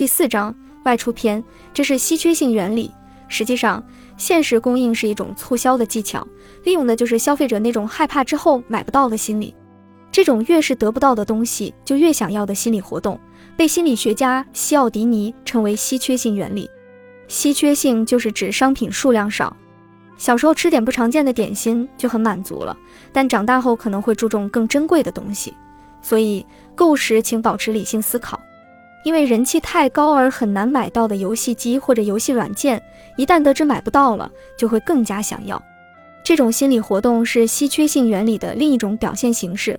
第四章外出篇，这是稀缺性原理。实际上，限时供应是一种促销的技巧，利用的就是消费者那种害怕之后买不到的心理。这种越是得不到的东西，就越想要的心理活动，被心理学家西奥迪尼称为稀缺性原理。稀缺性就是指商品数量少。小时候吃点不常见的点心就很满足了，但长大后可能会注重更珍贵的东西。所以购物时请保持理性思考，因为人气太高而很难买到的游戏机或者游戏软件，一旦得知买不到了，就会更加想要。这种心理活动是稀缺性原理的另一种表现形式。